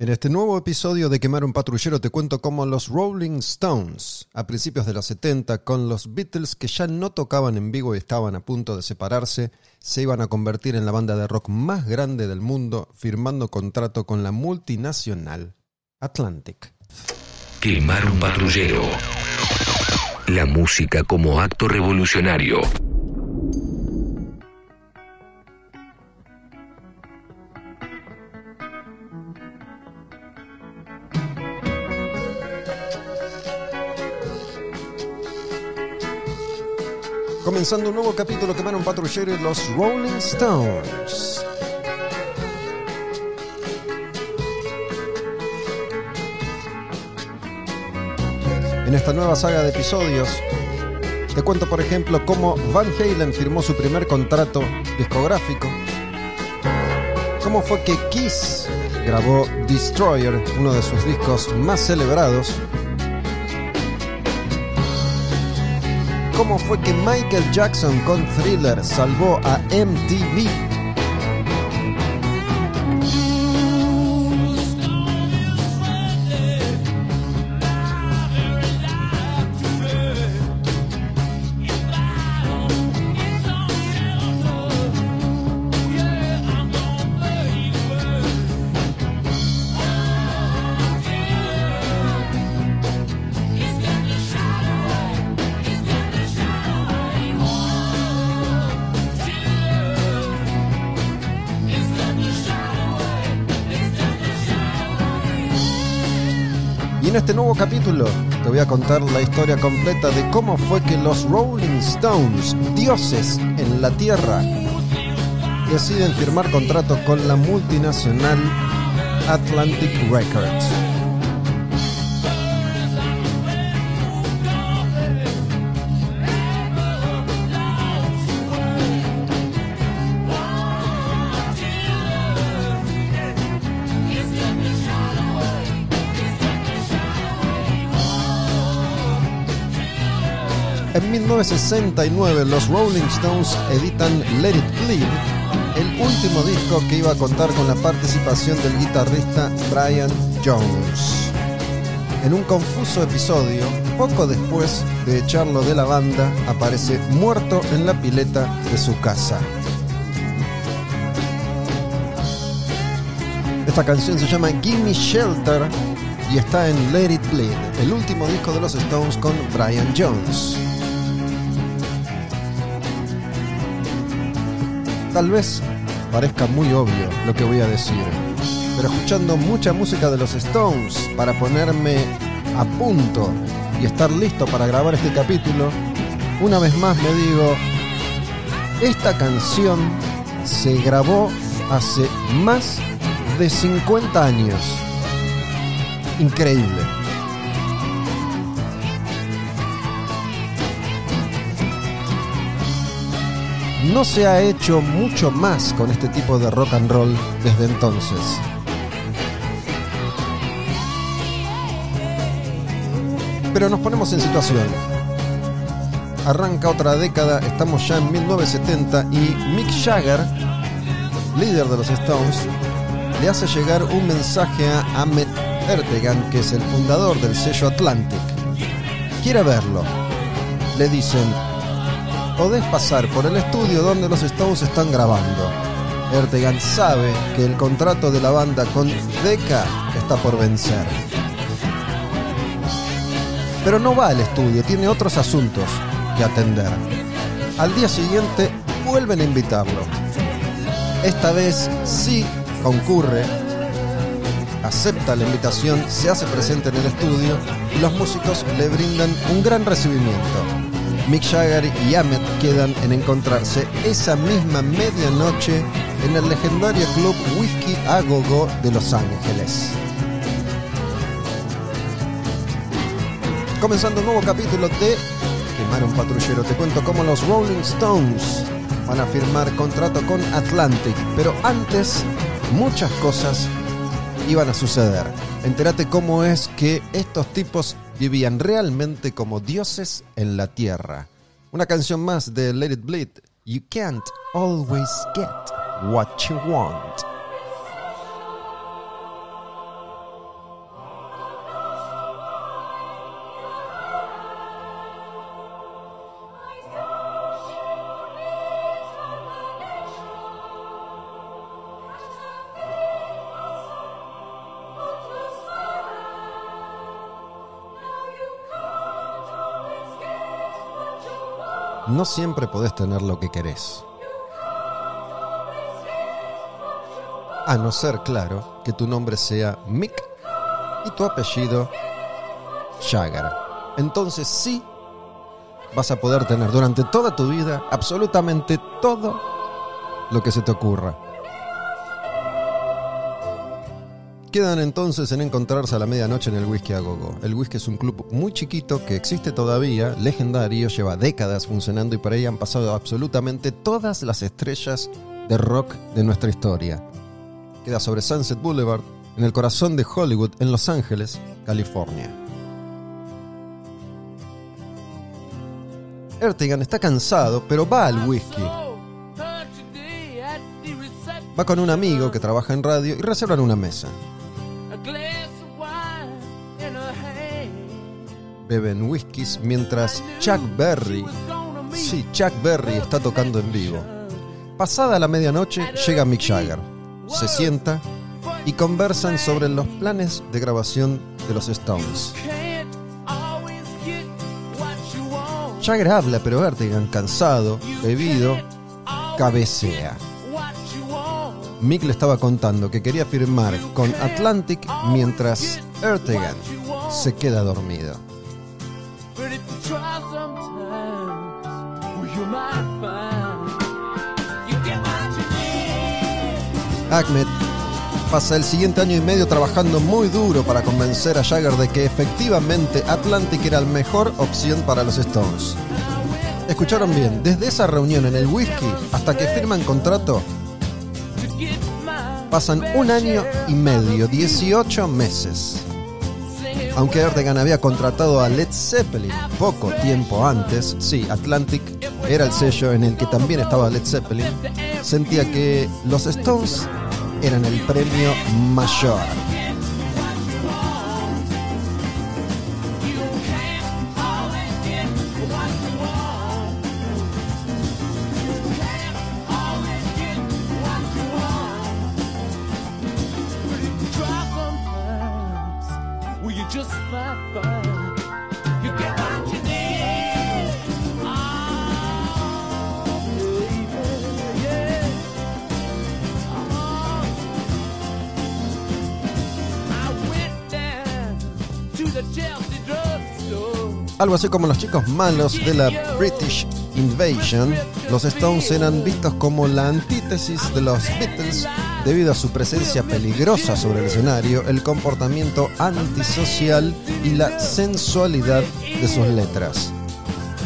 En este nuevo episodio de Quemar un Patrullero te cuento cómo los Rolling Stones, a principios de los 70, con los Beatles que ya no tocaban en vivo y estaban a punto de separarse, se iban a convertir en la banda de rock más grande del mundo, firmando contrato con la multinacional Atlantic. Quemar un patrullero. La música como acto revolucionario. Comenzando un nuevo capítulo Quemar un Patrullero los Rolling Stones. En esta nueva saga de episodios, te cuento por ejemplo cómo Van Halen firmó su primer contrato discográfico, cómo fue que Kiss grabó Destroyer, uno de sus discos más celebrados, cómo fue que Michael Jackson con Thriller salvó a MTV en este nuevo capítulo te voy a contar la historia completa de cómo fue que los Rolling Stones, dioses en la tierra, deciden firmar contrato con la multinacional Atlantic Records. 1969 los Rolling Stones editan Let It Bleed, el último disco que iba a contar con la participación del guitarrista Brian Jones. En un confuso episodio, poco después de echarlo de la banda, aparece muerto en la pileta de su casa. Esta canción se llama Gimme Shelter y está en Let It Bleed, el último disco de los Stones con Brian Jones. Tal vez parezca muy obvio lo que voy a decir, pero escuchando mucha música de los Stones para ponerme a punto y estar listo para grabar este capítulo, una vez más me digo, esta canción se grabó hace más de 50 años. Increíble. No se ha hecho mucho más con este tipo de rock and roll desde entonces. Pero nos ponemos en situación. Arranca otra década, estamos ya en 1970 y Mick Jagger, líder de los Stones, le hace llegar un mensaje a Ahmet Ertegan, que es el fundador del sello Atlantic. Quiere verlo. Le dicen, podés pasar por el estudio donde los Stones están grabando. Ertegan sabe que el contrato de la banda con Decca está por vencer. Pero no va al estudio, tiene otros asuntos que atender. Al día siguiente vuelven a invitarlo. Esta vez sí concurre, acepta la invitación, se hace presente en el estudio y los músicos le brindan un gran recibimiento. Mick Jagger y Ahmet quedan en encontrarse esa misma medianoche en el legendario club Whisky a Go-Go de Los Ángeles. Comenzando un nuevo capítulo de Quemar un patrullero, te cuento cómo los Rolling Stones van a firmar contrato con Atlantic, pero antes muchas cosas iban a suceder. Entérate cómo es que estos tipos vivían realmente como dioses en la tierra. Una canción más de Let It Bleed. You can't always get what you want. No siempre podés tener lo que querés. A no ser, claro, que tu nombre sea Mick y tu apellido Jagger. Entonces sí vas a poder tener durante toda tu vida absolutamente todo lo que se te ocurra. Quedan entonces en encontrarse a la medianoche en el Whisky a Gogo. El whisky es un club muy chiquito que existe todavía, legendario, lleva décadas funcionando y por ahí han pasado absolutamente todas las estrellas de rock de nuestra historia. Queda sobre Sunset Boulevard, en el corazón de Hollywood, en Los Ángeles, California. Ertigan está cansado, pero va al whisky. Va con un amigo que trabaja en radio y reservan una mesa. Beben whiskies mientras Chuck Berry, sí, Chuck Berry está tocando en vivo. Pasada la medianoche llega Mick Jagger, se sienta y conversan sobre los planes de grabación de los Stones. Jagger habla, pero Vertigan, cansado, bebido, cabecea. Mick le estaba contando que quería firmar con Atlantic mientras Ertegan se queda dormido. Ahmed pasa el siguiente año y medio trabajando muy duro para convencer a Jagger de que efectivamente Atlantic era la mejor opción para los Stones. Escucharon bien, desde esa reunión en el whisky hasta que firman contrato, pasan un año y medio, 18 meses. Aunque Erdogan había contratado a Led Zeppelin poco tiempo antes, sí, Atlantic era el sello en el que también estaba Led Zeppelin, sentía que los Stones eran el premio mayor. Algo así como los chicos malos de la British Invasion, los Stones eran vistos como la antítesis de los Beatles debido a su presencia peligrosa sobre el escenario, el comportamiento antisocial y la sensualidad de sus letras.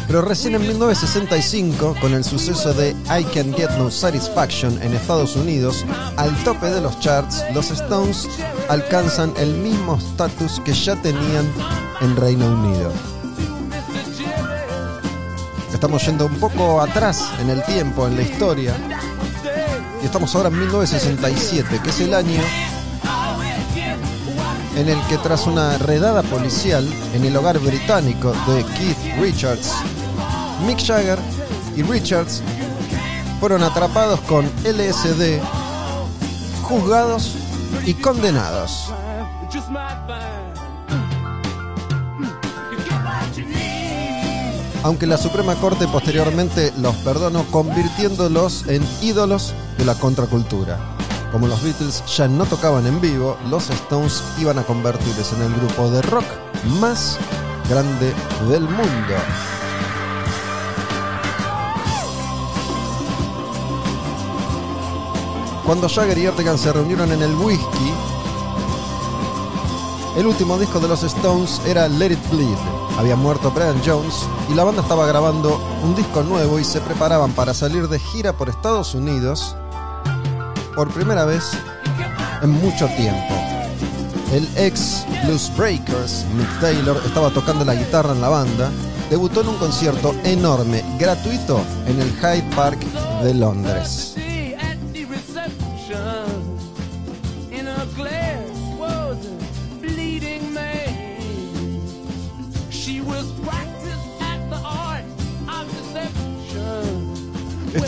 Pero recién en 1965, con el suceso de I Can Get No Satisfaction en Estados Unidos, al tope de los charts, los Stones alcanzan el mismo estatus que ya tenían en Reino Unido. Estamos yendo un poco atrás en el tiempo, en la historia. Y estamos ahora en 1967, que es el año en el que tras una redada policial en el hogar británico de Keith Richards, Mick Jagger y Richards fueron atrapados con LSD, juzgados y condenados. Aunque la Suprema Corte posteriormente los perdonó convirtiéndolos en ídolos de la contracultura. Como los Beatles ya no tocaban en vivo, los Stones iban a convertirse en el grupo de rock más grande del mundo. Cuando Jagger y Ertegan se reunieron en el whisky, el último disco de los Stones era Let It Bleed. Había muerto Brian Jones y la banda estaba grabando un disco nuevo y se preparaban para salir de gira por Estados Unidos por primera vez en mucho tiempo. El ex Blues Breakers, Mick Taylor, estaba tocando la guitarra en la banda. Debutó en un concierto enorme, gratuito, en el Hyde Park de Londres.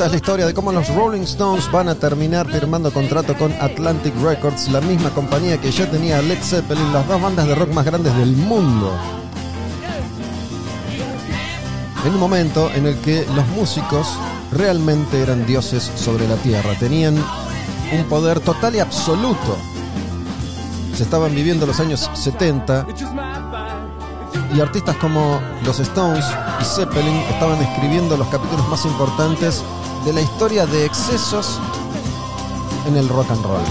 Esta es la historia de cómo los Rolling Stones van a terminar firmando contrato con Atlantic Records, la misma compañía que ya tenía Led Zeppelin, las dos bandas de rock más grandes del mundo. en un momento en el que los músicos realmente eran dioses sobre la tierra, tenían un poder total y absoluto. Se estaban viviendo los años 70 y artistas como los Stones y Zeppelin estaban escribiendo los capítulos más importantes de la historia de excesos en el rock and roll.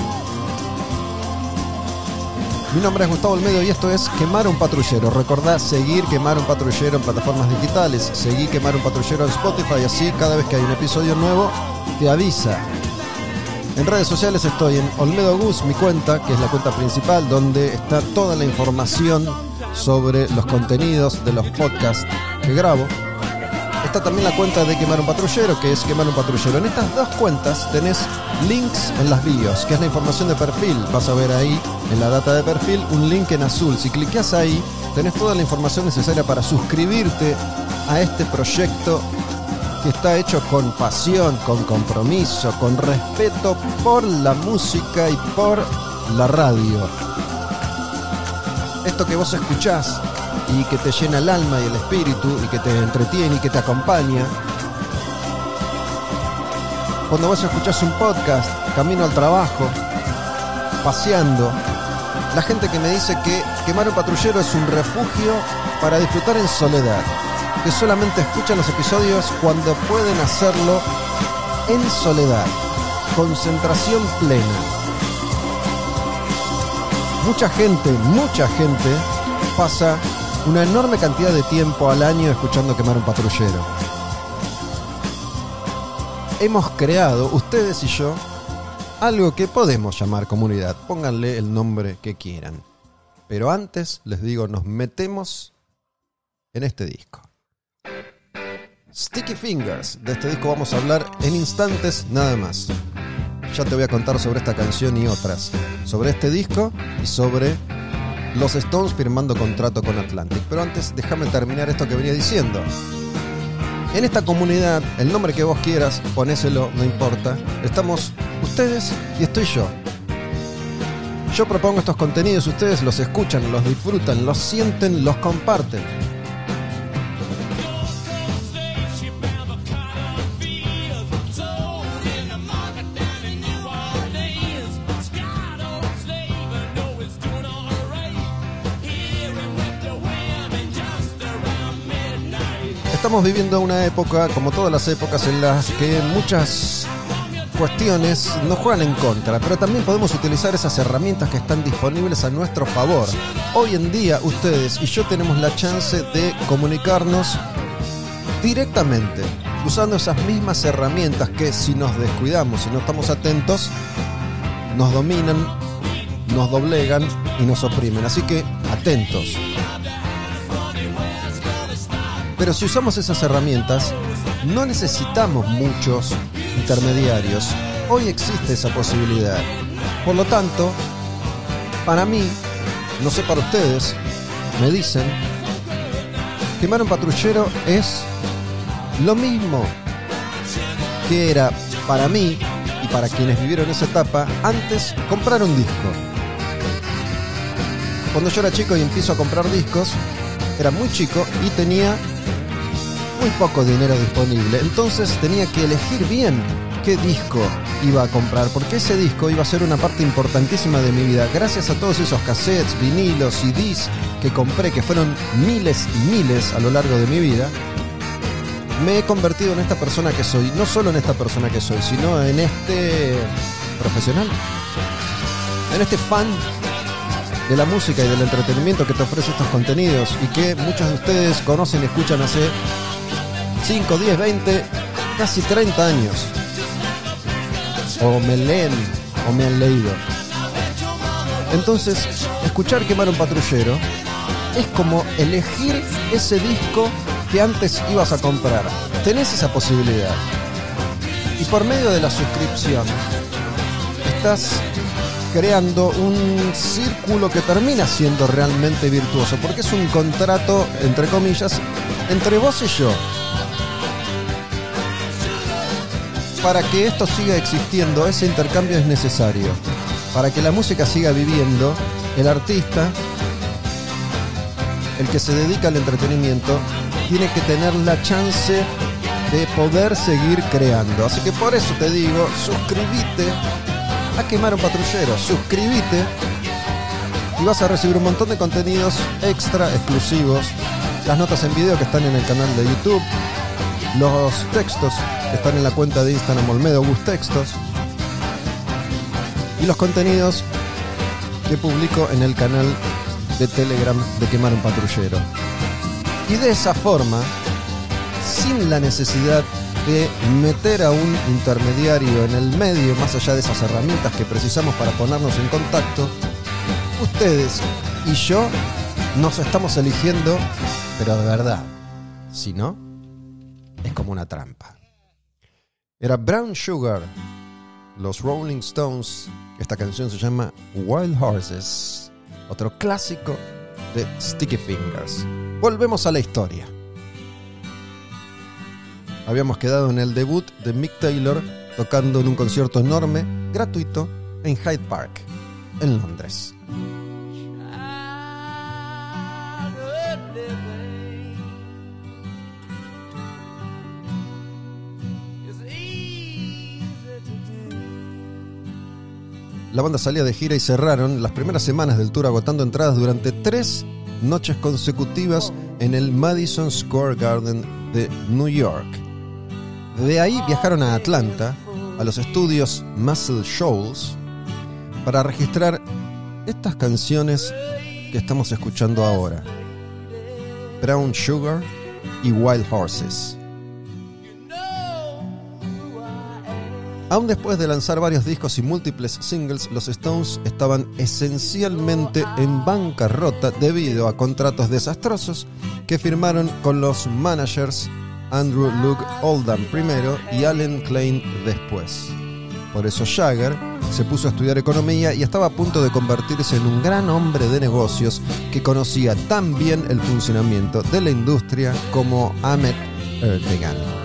Mi nombre es Gustavo Olmedo y esto es Quemar un Patrullero. Recordá seguir Quemar un Patrullero en plataformas digitales, seguir Quemar un Patrullero en Spotify, así cada vez que hay un episodio nuevo te avisa. En redes sociales estoy en Olmedo Gus, mi cuenta, que es la cuenta principal, donde está toda la información sobre los contenidos de los podcasts que grabo. Está también la cuenta de Quemar un Patrullero, que es Quemar un Patrullero. En estas dos cuentas tenés links en las bios, que es la información de perfil. Vas a ver ahí, en la data de perfil, un link en azul. Si clicas ahí, tenés toda la información necesaria para suscribirte a este proyecto que está hecho con pasión, con compromiso, con respeto por la música y por la radio. Esto que vos escuchás y que te llena el alma y el espíritu y que te entretiene y que te acompaña. Cuando vos escuchás un podcast, camino al trabajo, paseando, la gente que me dice que quemar un patrullero es un refugio para disfrutar en soledad, que solamente escuchan los episodios cuando pueden hacerlo en soledad, concentración plena. Mucha gente, mucha gente pasa una enorme cantidad de tiempo al año escuchando quemar un patrullero. Hemos creado, ustedes y yo, algo que podemos llamar comunidad. Pónganle el nombre que quieran. Pero antes, les digo, nos metemos en este disco. Sticky Fingers. De este disco vamos a hablar en instantes nada más. Ya te voy a contar sobre esta canción y otras. Sobre este disco y sobre los Stones firmando contrato con Atlantic. Pero antes, déjame terminar esto que venía diciendo. En esta comunidad, el nombre que vos quieras, ponéselo, no importa. Estamos ustedes y estoy yo. Yo propongo estos contenidos, ustedes los escuchan, los disfrutan, los sienten, los comparten. Estamos viviendo una época, como todas las épocas, en las que muchas cuestiones nos juegan en contra, pero también podemos utilizar esas herramientas que están disponibles a nuestro favor. Hoy en día ustedes y yo tenemos la chance de comunicarnos directamente, usando esas mismas herramientas que si nos descuidamos, si no estamos atentos, nos dominan, nos doblegan y nos oprimen. Así que atentos. Pero si usamos esas herramientas, no necesitamos muchos intermediarios. Hoy existe esa posibilidad. Por lo tanto, para mí, no sé para ustedes, me dicen, quemar un patrullero es lo mismo que era para mí y para quienes vivieron esa etapa antes comprar un disco. Cuando yo era chico y empiezo a comprar discos, era muy chico y tenía muy poco dinero disponible, entonces tenía que elegir bien qué disco iba a comprar, porque ese disco iba a ser una parte importantísima de mi vida. Gracias a todos esos cassettes, vinilos, CDs que compré, que fueron miles y miles a lo largo de mi vida, me he convertido en esta persona que soy. No solo en esta persona que soy, sino en este profesional, en este fan de la música y del entretenimiento que te ofrece estos contenidos y que muchos de ustedes conocen y escuchan hace 5, 10, 20, casi 30 años. O me leen o me han leído. Entonces, escuchar quemar un patrullero es como elegir ese disco que antes ibas a comprar. Tenés esa posibilidad. Y por medio de la suscripción, estás creando un círculo que termina siendo realmente virtuoso, porque es un contrato, entre comillas, entre vos y yo. Para que esto siga existiendo, ese intercambio es necesario. Para que la música siga viviendo, el artista, el que se dedica al entretenimiento, tiene que tener la chance de poder seguir creando. Así que por eso te digo, suscríbete a Quemar un Patrullero, suscríbete y vas a recibir un montón de contenidos extra exclusivos, las notas en video que están en el canal de YouTube, los textos están en la cuenta de Instagram Olmedo Gus Textos y los contenidos que publico en el canal de Telegram de Quemar un Patrullero. Y de esa forma, sin la necesidad de meter a un intermediario en el medio, más allá de esas herramientas que precisamos para ponernos en contacto, ustedes y yo nos estamos eligiendo, pero de verdad. Si no, es como una trampa. Era Brown Sugar, los Rolling Stones. Esta canción se llama Wild Horses, otro clásico de Sticky Fingers. Volvemos a la historia. Habíamos quedado en el debut de Mick Taylor tocando en un concierto enorme, gratuito, en Hyde Park, en Londres. La banda salía de gira y cerraron las primeras semanas del tour agotando entradas durante tres noches consecutivas en el Madison Square Garden de New York. De ahí viajaron a Atlanta, a los estudios Muscle Shoals, para registrar estas canciones que estamos escuchando ahora. Brown Sugar y Wild Horses. Aún después de lanzar varios discos y múltiples singles, los Stones estaban esencialmente en bancarrota debido a contratos desastrosos que firmaron con los managers Andrew Luke Oldham primero y Allen Klein después. Por eso Jagger se puso a estudiar economía y estaba a punto de convertirse en un gran hombre de negocios que conocía tan bien el funcionamiento de la industria como Ahmet Ertegun.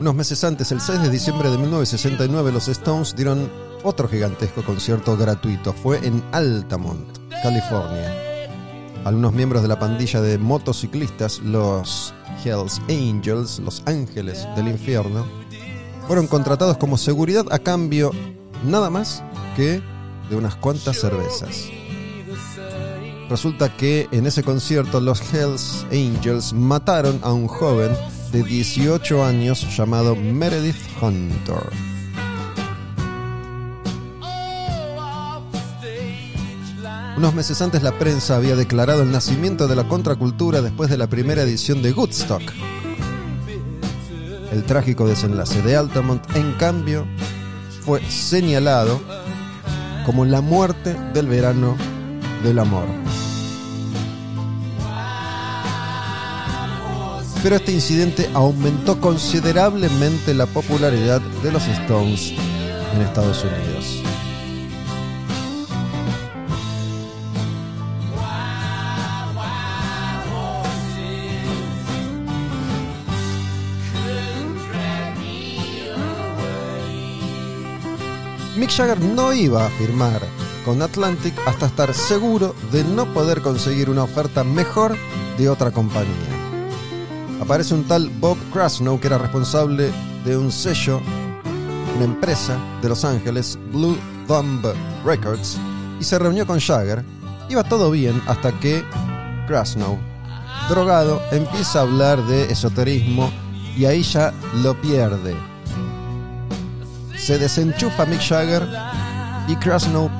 Unos meses antes, el 6 de diciembre de 1969, los Stones dieron otro gigantesco concierto gratuito. Fue en Altamont, California. Algunos miembros de la pandilla de motociclistas, los Hells Angels, los Ángeles del Infierno, fueron contratados como seguridad a cambio nada más que de unas cuantas cervezas. Resulta que en ese concierto los Hells Angels mataron a un joven de 18 años llamado Meredith Hunter. Unos meses antes la prensa había declarado el nacimiento de la contracultura después de la primera edición de Woodstock. El trágico desenlace de Altamont, en cambio, fue señalado como la muerte del verano del amor. Pero este incidente aumentó considerablemente la popularidad de los Stones en Estados Unidos. Mick Jagger no iba a firmar con Atlantic hasta estar seguro de no poder conseguir una oferta mejor de otra compañía aparece un tal Bob Krasnow que era responsable de un sello, una empresa de Los Ángeles, Blue Thumb Records, y se reunió con Jagger. Iba todo bien hasta que Krasnow, drogado, empieza a hablar de esoterismo y ahí ya lo pierde. Se desenchufa Mick Jagger y Krasnow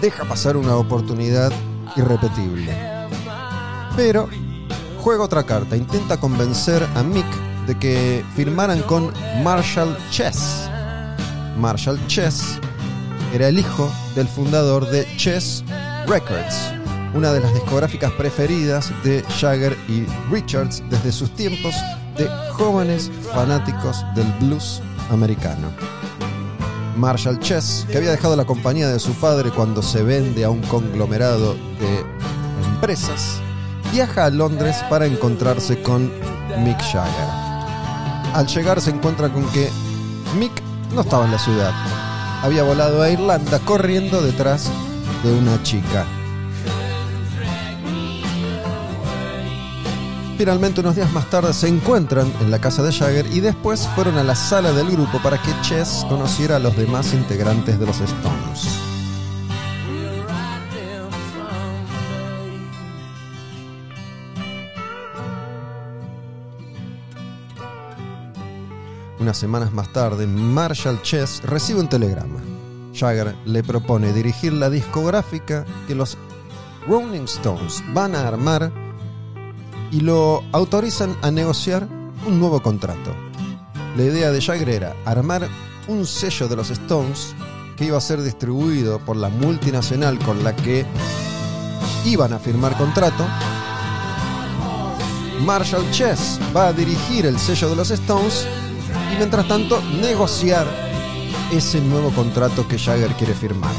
deja pasar una oportunidad irrepetible. Pero juega otra carta, intenta convencer a Mick de que firmaran con Marshall Chess. Marshall Chess era el hijo del fundador de Chess Records, una de las discográficas preferidas de Jagger y Richards desde sus tiempos de jóvenes fanáticos del blues americano. Marshall Chess, que había dejado la compañía de su padre cuando se vende a un conglomerado de empresas, viaja a Londres para encontrarse con Mick Jagger. Al llegar se encuentra con que Mick no estaba en la ciudad. Había volado a Irlanda corriendo detrás de una chica. Finalmente, unos días más tarde, se encuentran en la casa de Jagger y después fueron a la sala del grupo para que Chess conociera a los demás integrantes de los Stones. Unas semanas más tarde, Marshall Chess recibe un telegrama. Jagger le propone dirigir la discográfica que los Rolling Stones van a armar y lo autorizan a negociar un nuevo contrato. La idea de Jagger era armar un sello de los Stones que iba a ser distribuido por la multinacional con la que iban a firmar contrato. Marshall Chess va a dirigir el sello de los Stones y mientras tanto negociar ese nuevo contrato que Jagger quiere firmar.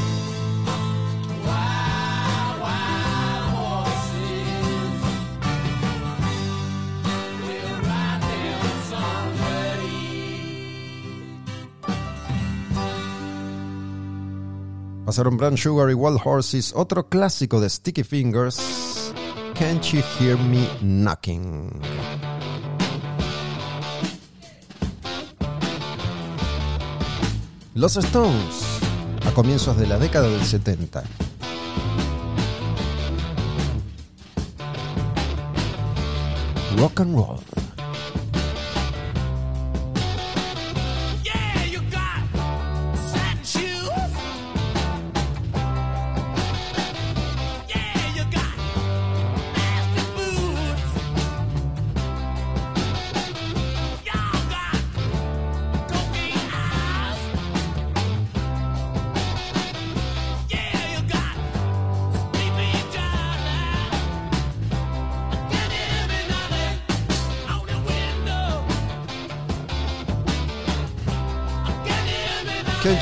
Pasaron Brown Sugar y Wild Horses, otro clásico de Sticky Fingers, Can't You Hear Me Knocking. Los Stones, a comienzos de la década del 70. Rock and roll.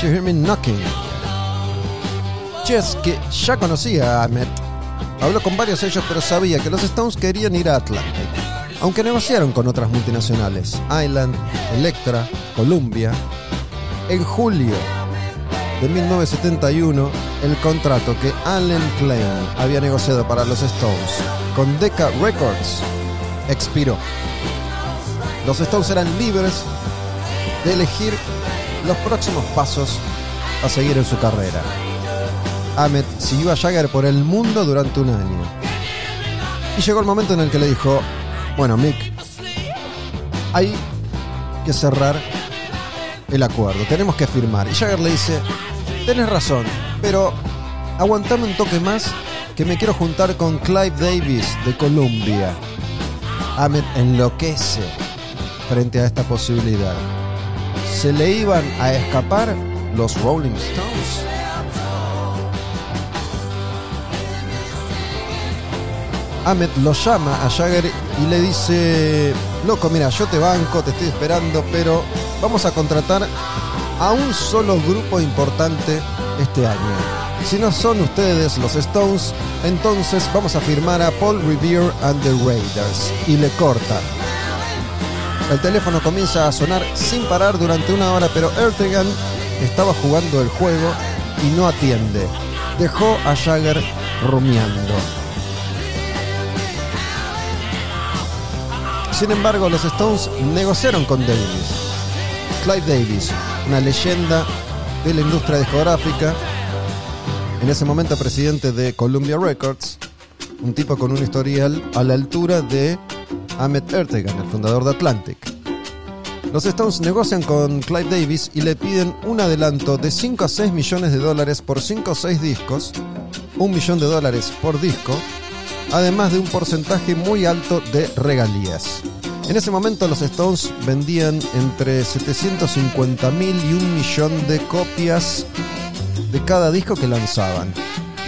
Knocking. Chess, que ya conocía a Ahmet, habló con varios de ellos, pero sabía que los Stones querían ir a Atlantic. Aunque negociaron con otras multinacionales, Island, Electra, Columbia. En julio de 1971, el contrato que Allen Klein había negociado para los Stones con Decca Records expiró. Los Stones eran libres de elegir los próximos pasos a seguir en su carrera. Ahmet siguió a Jagger por el mundo durante un año. Y llegó el momento en el que le dijo, bueno Mick, hay que cerrar el acuerdo, tenemos que firmar. Y Jagger le dice, tenés razón, pero aguantame un toque más que me quiero juntar con Clive Davis de Columbia. Ahmet enloquece frente a esta posibilidad. Se le iban a escapar los Rolling Stones. Ahmet lo llama a Jagger y le dice, loco, mira, yo te banco, te estoy esperando, pero vamos a contratar a un solo grupo importante este año. Si no son ustedes los Stones, entonces vamos a firmar a Paul Revere and the Raiders. Y le corta. El teléfono comienza a sonar sin parar durante una hora, pero Ertegan estaba jugando el juego y no atiende. Dejó a Jagger rumiando. Sin embargo, los Stones negociaron con Davis. Clive Davis, una leyenda de la industria discográfica, en ese momento presidente de Columbia Records, un tipo con un historial a la altura de Ahmet Ertegan, el fundador de Atlantic. Los Stones negocian con Clive Davis y le piden un adelanto de 5 a 6 millones de dólares por 5 o 6 discos, un millón de dólares por disco, además de un porcentaje muy alto de regalías. En ese momento los Stones vendían entre 750 mil y un millón de copias de cada disco que lanzaban.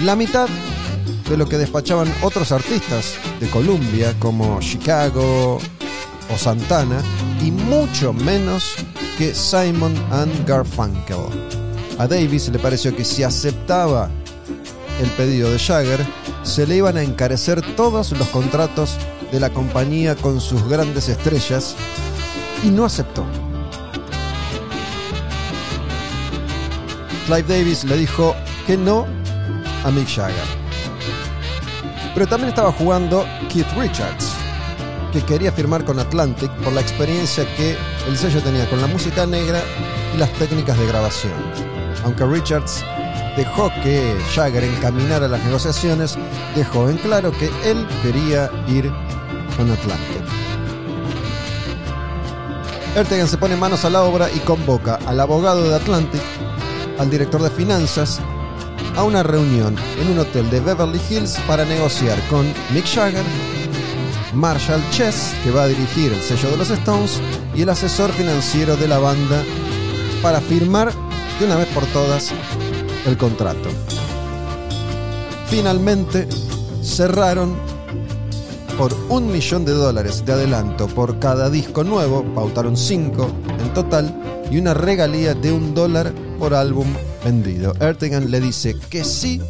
La mitad de lo que despachaban otros artistas de Columbia como Chicago o Santana y mucho menos que Simon and Garfunkel. A Davis le pareció que si aceptaba el pedido de Jagger, se le iban a encarecer todos los contratos de la compañía con sus grandes estrellas y no aceptó. Clive Davis le dijo que no a Mick Jagger. Pero también estaba jugando Keith Richards, que quería firmar con Atlantic por la experiencia que el sello tenía con la música negra y las técnicas de grabación. Aunque Richards dejó que Jagger encaminara las negociaciones, dejó en claro que él quería ir con Atlantic. Ertegan se pone manos a la obra y convoca al abogado de Atlantic, al director de finanzas, a una reunión en un hotel de Beverly Hills para negociar con Mick Jagger, Marshall Chess, que va a dirigir el sello de los Stones, y el asesor financiero de la banda para firmar de una vez por todas el contrato. Finalmente cerraron por un millón de dólares de adelanto por cada disco nuevo, pautaron cinco en total, y una regalía de un dólar por álbum vendido. Ertegan le dice que sí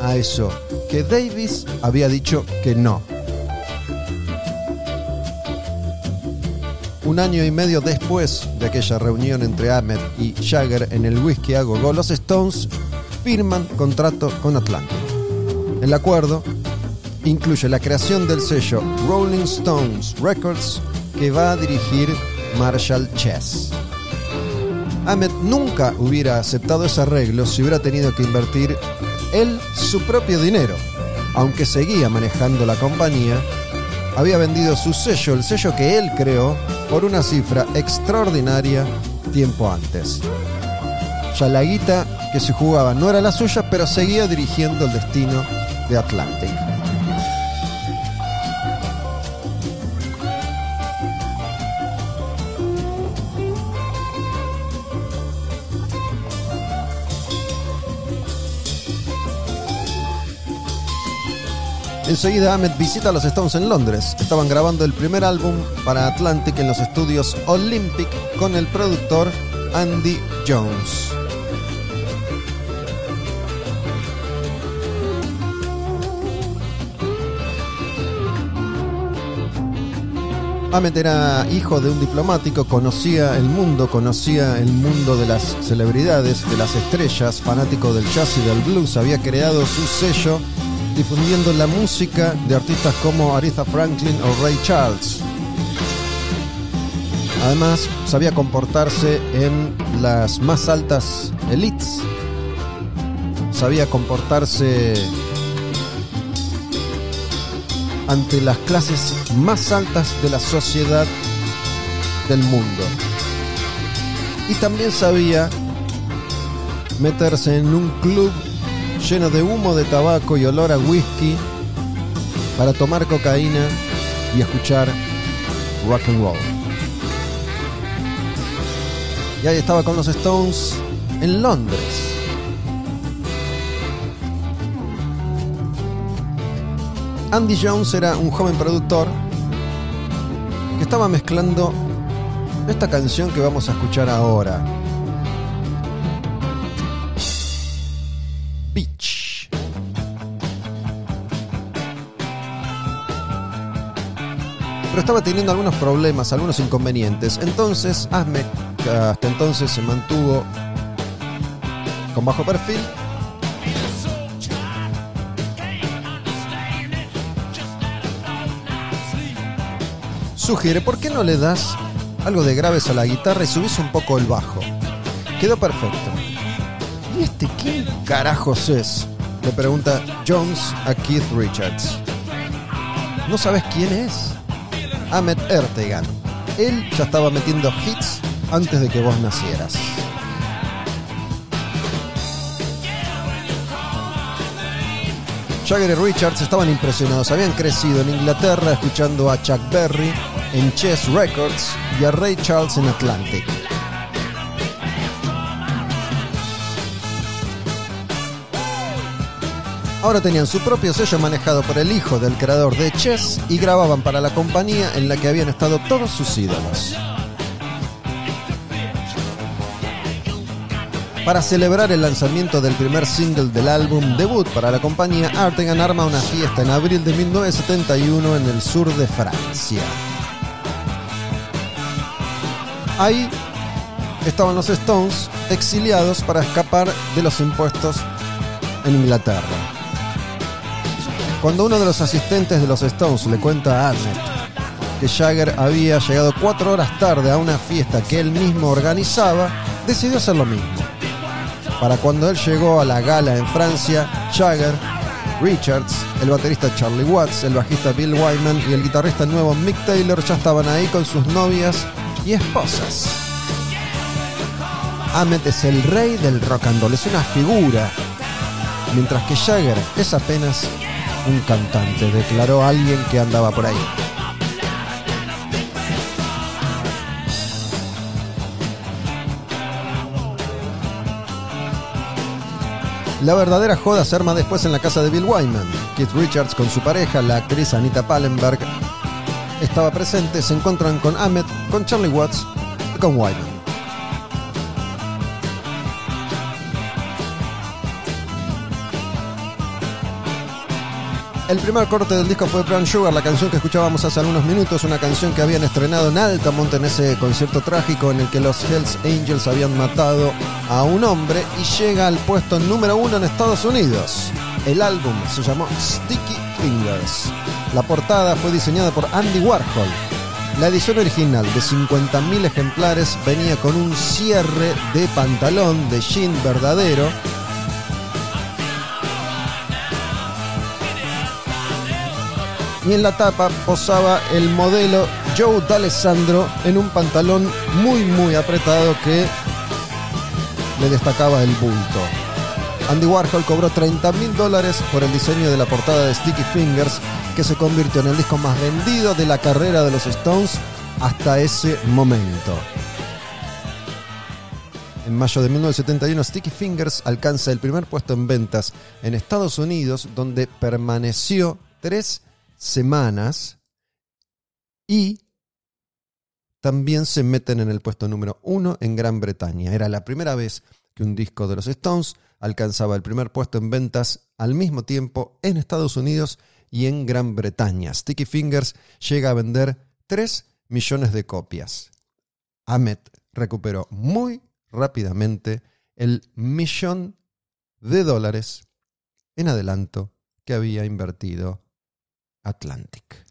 a eso, que Davis había dicho que no. Un año y medio después de aquella reunión entre Ahmed y Jagger en el Whisky a los Stones firman contrato con Atlantic. El acuerdo incluye la creación del sello Rolling Stones Records que va a dirigir Marshall Chess. Ahmed nunca hubiera aceptado ese arreglo si hubiera tenido que invertir él su propio dinero. Aunque seguía manejando la compañía, había vendido su sello, el sello que él creó, por una cifra extraordinaria tiempo antes. Ya la guita que se jugaba no era la suya, pero seguía dirigiendo el destino de Atlantic. Enseguida Ahmed visita a los Stones en Londres. Estaban grabando el primer álbum para Atlantic en los estudios Olympic con el productor Andy Jones. Ahmed era hijo de un diplomático, conocía el mundo, conocía el mundo de las celebridades, de las estrellas, fanático del jazz y del blues, había creado su sello difundiendo la música de artistas como Aretha Franklin o Ray Charles. Además, sabía comportarse en las más altas elites. Sabía comportarse ante las clases más altas de la sociedad del mundo. Y también sabía meterse en un club lleno de humo de tabaco y olor a whisky para tomar cocaína y escuchar rock and roll. Y ahí estaba con los Stones en Londres. Andy Jones era un joven productor que estaba mezclando esta canción que vamos a escuchar ahora. Pero estaba teniendo algunos problemas, algunos inconvenientes. Entonces, que hasta entonces se mantuvo con bajo perfil, sugiere, ¿por qué no le das algo de graves a la guitarra y subís un poco el bajo? Quedó perfecto. ¿Y este quién carajos es? Le pregunta Jones a Keith Richards. ¿No sabes quién es? Ahmed Ertegan. Él ya estaba metiendo hits antes de que vos nacieras. Jagger y Richards estaban impresionados. Habían crecido en Inglaterra escuchando a Chuck Berry en Chess Records y a Ray Charles en Atlantic. Ahora tenían su propio sello manejado por el hijo del creador de Chess y grababan para la compañía en la que habían estado todos sus ídolos. Para celebrar el lanzamiento del primer single del álbum debut para la compañía, Artegan arma una fiesta en abril de 1971 en el sur de Francia. Ahí estaban los Stones exiliados para escapar de los impuestos en Inglaterra. Cuando uno de los asistentes de los Stones le cuenta a Ahmed que Jagger había llegado cuatro horas tarde a una fiesta que él mismo organizaba, decidió hacer lo mismo. Para cuando él llegó a la gala en Francia, Jagger, Richards, el baterista Charlie Watts, el bajista Bill Wyman y el guitarrista nuevo Mick Taylor ya estaban ahí con sus novias y esposas. Ahmed es el rey del rock and roll, es una figura, mientras que Jagger es apenas un cantante, declaró alguien que andaba por ahí. La verdadera joda se arma después en la casa de Bill Wyman. Keith Richards con su pareja, la actriz Anita Pallenberg, estaba presente. Se encuentran con Ahmed, con Charlie Watts y con Wyman. El primer corte del disco fue Brown Sugar, la canción que escuchábamos hace algunos minutos, una canción que habían estrenado en Altamont en ese concierto trágico en el que los Hells Angels habían matado a un hombre y llega al puesto número uno en Estados Unidos. El álbum se llamó Sticky Fingers. La portada fue diseñada por Andy Warhol. La edición original de 50.000 ejemplares venía con un cierre de pantalón de jean verdadero y en la tapa posaba el modelo Joe D'Alessandro en un pantalón muy muy apretado que le destacaba el bulto. Andy Warhol cobró 30 mil dólares por el diseño de la portada de Sticky Fingers, que se convirtió en el disco más vendido de la carrera de los Stones hasta ese momento. En mayo de 1971, Sticky Fingers alcanza el primer puesto en ventas en Estados Unidos, donde permaneció tres semanas y también se meten en el puesto número uno en Gran Bretaña. Era la primera vez que un disco de los Stones alcanzaba el primer puesto en ventas al mismo tiempo en Estados Unidos y en Gran Bretaña. Sticky Fingers llega a vender 3 millones de copias. Ahmed recuperó muy rápidamente el millón de dólares en adelanto que había invertido Atlantic.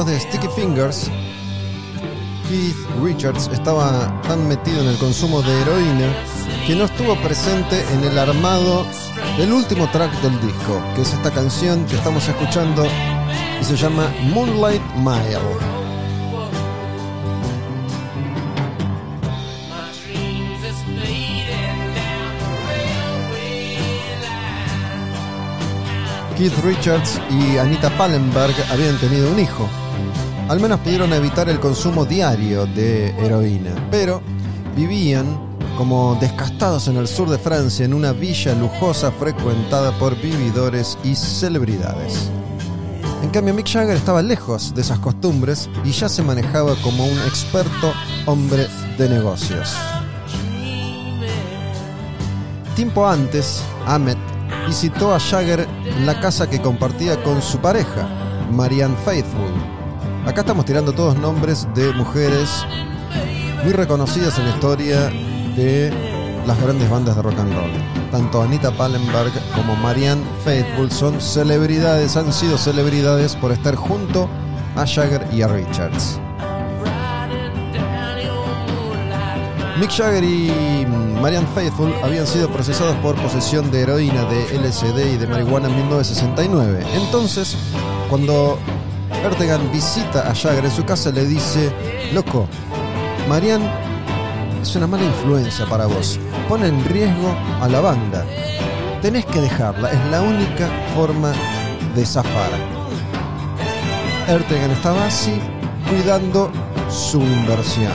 De Sticky Fingers, Keith Richards estaba tan metido en el consumo de heroína que no estuvo presente en el armado del último track del disco, que es esta canción que estamos escuchando y se llama Moonlight Mile. Keith Richards y Anita Pallenberg habían tenido un hijo. Al menos pudieron evitar el consumo diario de heroína, pero vivían como descastados en el sur de Francia en una villa lujosa frecuentada por vividores y celebridades. En cambio, Mick Jagger estaba lejos de esas costumbres y ya se manejaba como un experto hombre de negocios. Tiempo antes, Ahmed visitó a Jagger en la casa que compartía con su pareja, Marianne Faithfull. Acá estamos tirando todos nombres de mujeres muy reconocidas en la historia de las grandes bandas de rock and roll. Tanto Anita Pallenberg como Marianne Faithfull son celebridades, han sido celebridades por estar junto a Jagger y a Richards. Mick Jagger y Marianne Faithfull habían sido procesados por posesión de heroína, de LSD y de marihuana en 1969. Entonces, cuando Ertegan visita a Jagger en su casa, le dice, loco, Marianne es una mala influencia para vos. Pone en riesgo a la banda. Tenés que dejarla, es la única forma de zafar. Ertegan estaba así cuidando su inversión.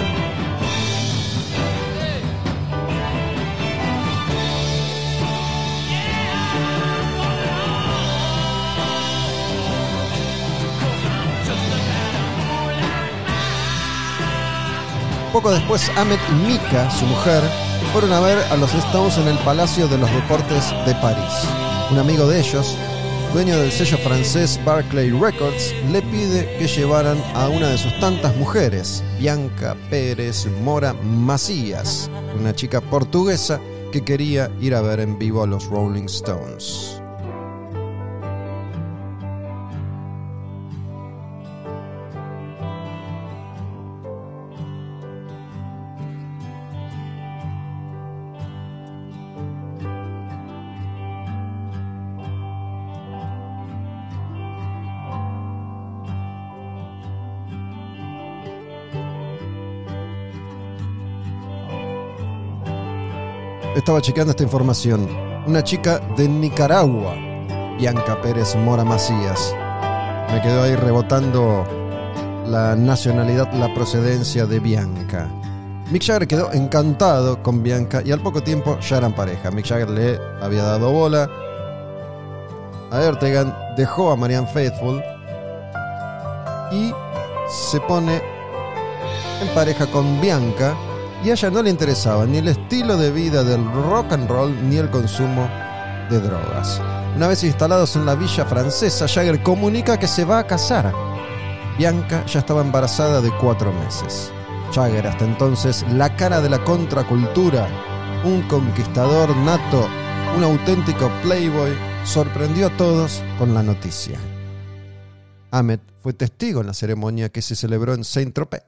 Poco después, Ahmed y Mika, su mujer, fueron a ver a los Stones en el Palacio de los Deportes de París. Un amigo de ellos, dueño del sello francés Barclay Records, le pide que llevaran a una de sus tantas mujeres, Bianca Pérez Mora Macías, una chica portuguesa que quería ir a ver en vivo a los Rolling Stones. Estaba chequeando esta información. Una chica de Nicaragua, Bianca Pérez Mora Macías. Me quedó ahí rebotando la nacionalidad, la procedencia de Bianca. Mick Jagger quedó encantado con Bianca y al poco tiempo ya eran pareja. Mick Jagger le había dado bola a Ertegan, dejó a Marianne Faithfull y se pone en pareja con Bianca y a ella no le interesaba ni el estilo de vida del rock and roll ni el consumo de drogas. Una vez instalados en la villa francesa, Jagger comunica que se va a casar. Bianca ya estaba embarazada de cuatro meses. Jagger, hasta entonces la cara de la contracultura, un conquistador nato, un auténtico playboy, sorprendió a todos con la noticia. Ahmed fue testigo en la ceremonia que se celebró en Saint-Tropez.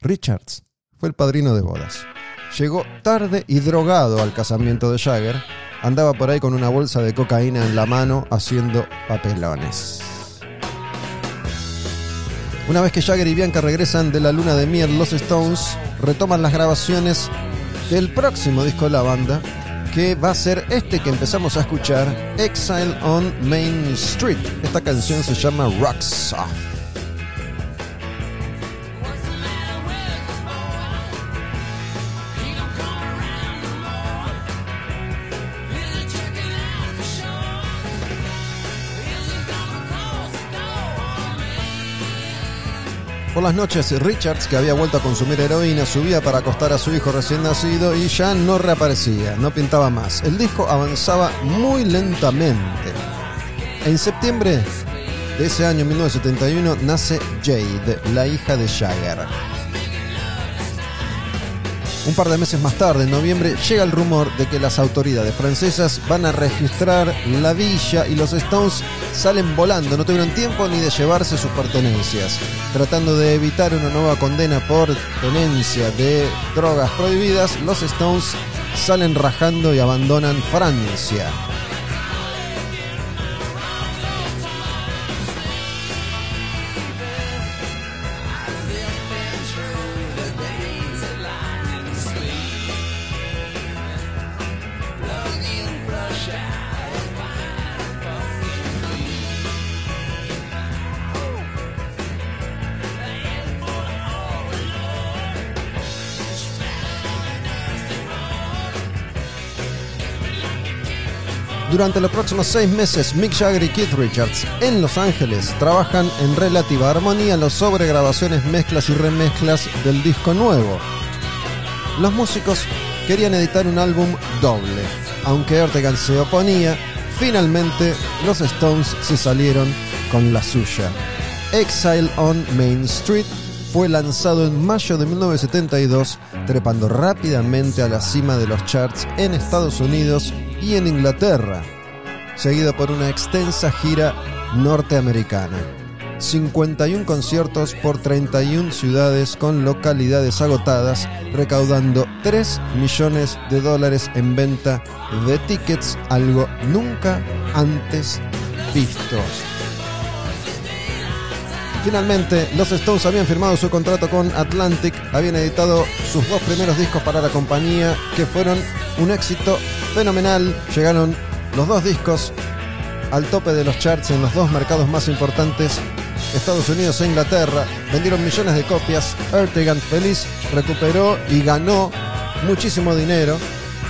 Richards fue el padrino de bodas. Llegó tarde y drogado al casamiento de Jagger. Andaba por ahí con una bolsa de cocaína en la mano haciendo papelones. Una vez que Jagger y Bianca regresan de la luna de miel, los Stones retoman las grabaciones del próximo disco de la banda, que va a ser este que empezamos a escuchar, Exile on Main Street. Esta canción se llama Rock Soft. Por las noches, Richards, que había vuelto a consumir heroína, subía para acostar a su hijo recién nacido y ya no reaparecía, no pintaba más. El disco avanzaba muy lentamente. En septiembre de ese año 1971 nace Jade, la hija de Jagger. Un par de meses más tarde, en noviembre, llega el rumor de que las autoridades francesas van a registrar la villa y los Stones salen volando. No tuvieron tiempo ni de llevarse sus pertenencias. Tratando de evitar una nueva condena por tenencia de drogas prohibidas, los Stones salen rajando y abandonan Francia. Durante los próximos seis meses, Mick Jagger y Keith Richards en Los Ángeles trabajan en relativa armonía las sobregrabaciones, mezclas y remezclas del disco nuevo. Los músicos querían editar un álbum doble. Aunque Ertegan se oponía, finalmente los Stones se salieron con la suya. Exile on Main Street fue lanzado en mayo de 1972, trepando rápidamente a la cima de los charts en Estados Unidos y en Inglaterra, seguido por una extensa gira norteamericana. 51 conciertos por 31 ciudades con localidades agotadas, recaudando 3 millones de dólares en venta de tickets, algo nunca antes visto. Finalmente, los Stones habían firmado su contrato con Atlantic, habían editado sus dos primeros discos para la compañía, que fueron un éxito fenomenal. Llegaron los dos discos al tope de los charts en los dos mercados más importantes, Estados Unidos e Inglaterra. Vendieron millones de copias. Ertegan feliz recuperó y ganó muchísimo dinero.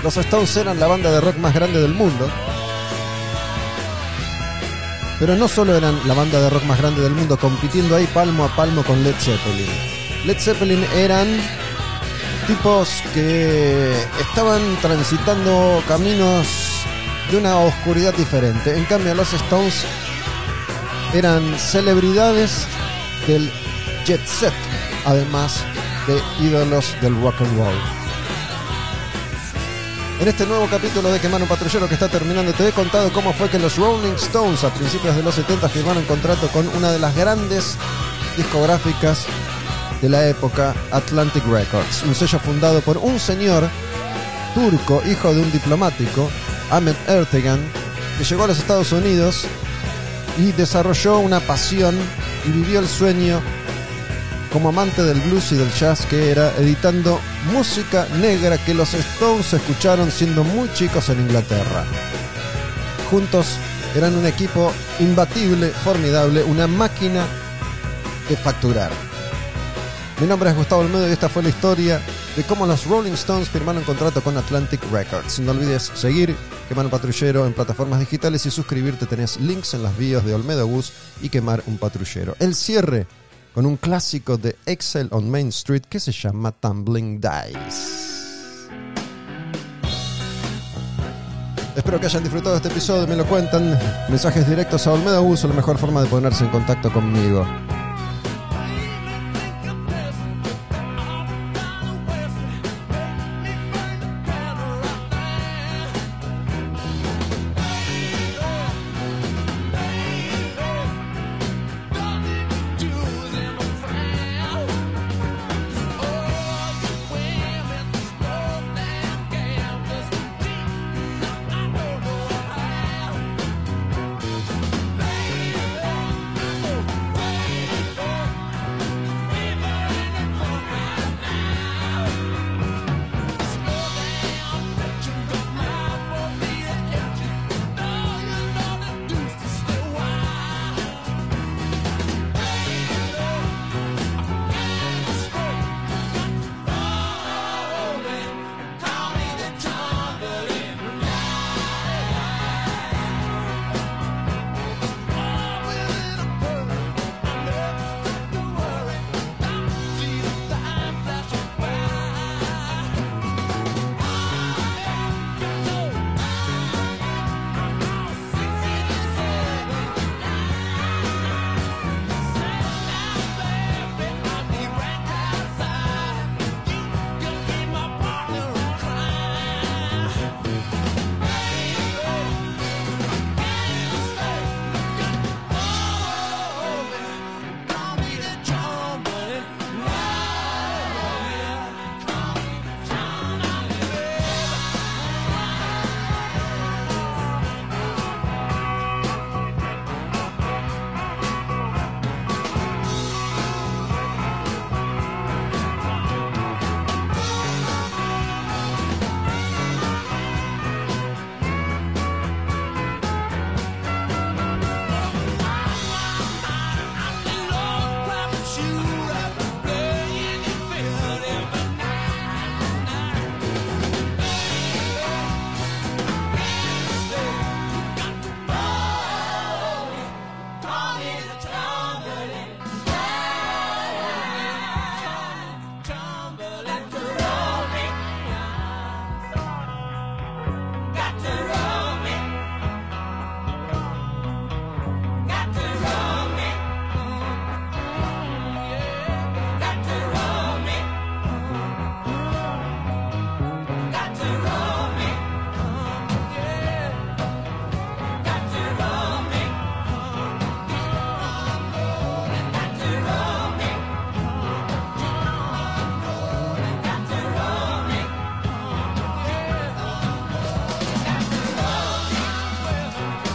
Los Stones eran la banda de rock más grande del mundo. Pero no solo eran la banda de rock más grande del mundo, compitiendo ahí palmo a palmo con Led Zeppelin. Led Zeppelin eran tipos que estaban transitando caminos de una oscuridad diferente. En cambio, los Stones eran celebridades del jet set, además de ídolos del rock and roll. En este nuevo capítulo de Quemar Patrullero que está terminando, te he contado cómo fue que los Rolling Stones a principios de los 70 firmaron contrato con una de las grandes discográficas de la época, Atlantic Records, un sello fundado por un señor turco, hijo de un diplomático, Ahmet Ertegan, que llegó a los Estados Unidos y desarrolló una pasión y vivió el sueño como amante del blues y del jazz que era editando música negra que los Stones escucharon siendo muy chicos en Inglaterra. Juntos eran un equipo imbatible, formidable, una máquina de facturar. Mi nombre es Gustavo Olmedo y esta fue la historia de cómo los Rolling Stones firmaron contrato con Atlantic Records. No olvides seguir Quemar un Patrullero en plataformas digitales y suscribirte. Tenés links en las bios de Olmedo Bus y Quemar un Patrullero. El cierre con un clásico de Excel on Main Street que se llama Tumbling Dice. Espero que hayan disfrutado este episodio, me lo cuentan. Mensajes directos a Olmedo Bus o la mejor forma de ponerse en contacto conmigo.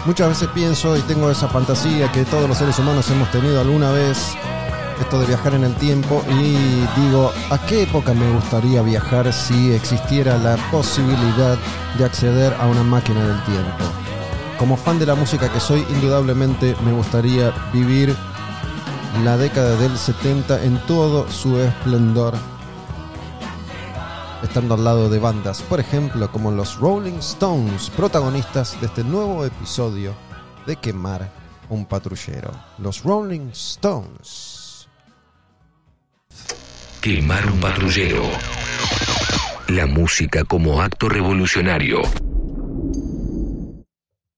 Muchas veces pienso y tengo esa fantasía que todos los seres humanos hemos tenido alguna vez, esto de viajar en el tiempo, y digo, ¿a qué época me gustaría viajar si existiera la posibilidad de acceder a una máquina del tiempo? Como fan de la música que soy, indudablemente me gustaría vivir la década del 70 en todo su esplendor, estando al lado de bandas, por ejemplo, como los Rolling Stones, protagonistas de este nuevo episodio de Quemar un patrullero. Los Rolling Stones. Quemar un patrullero. La música como acto revolucionario.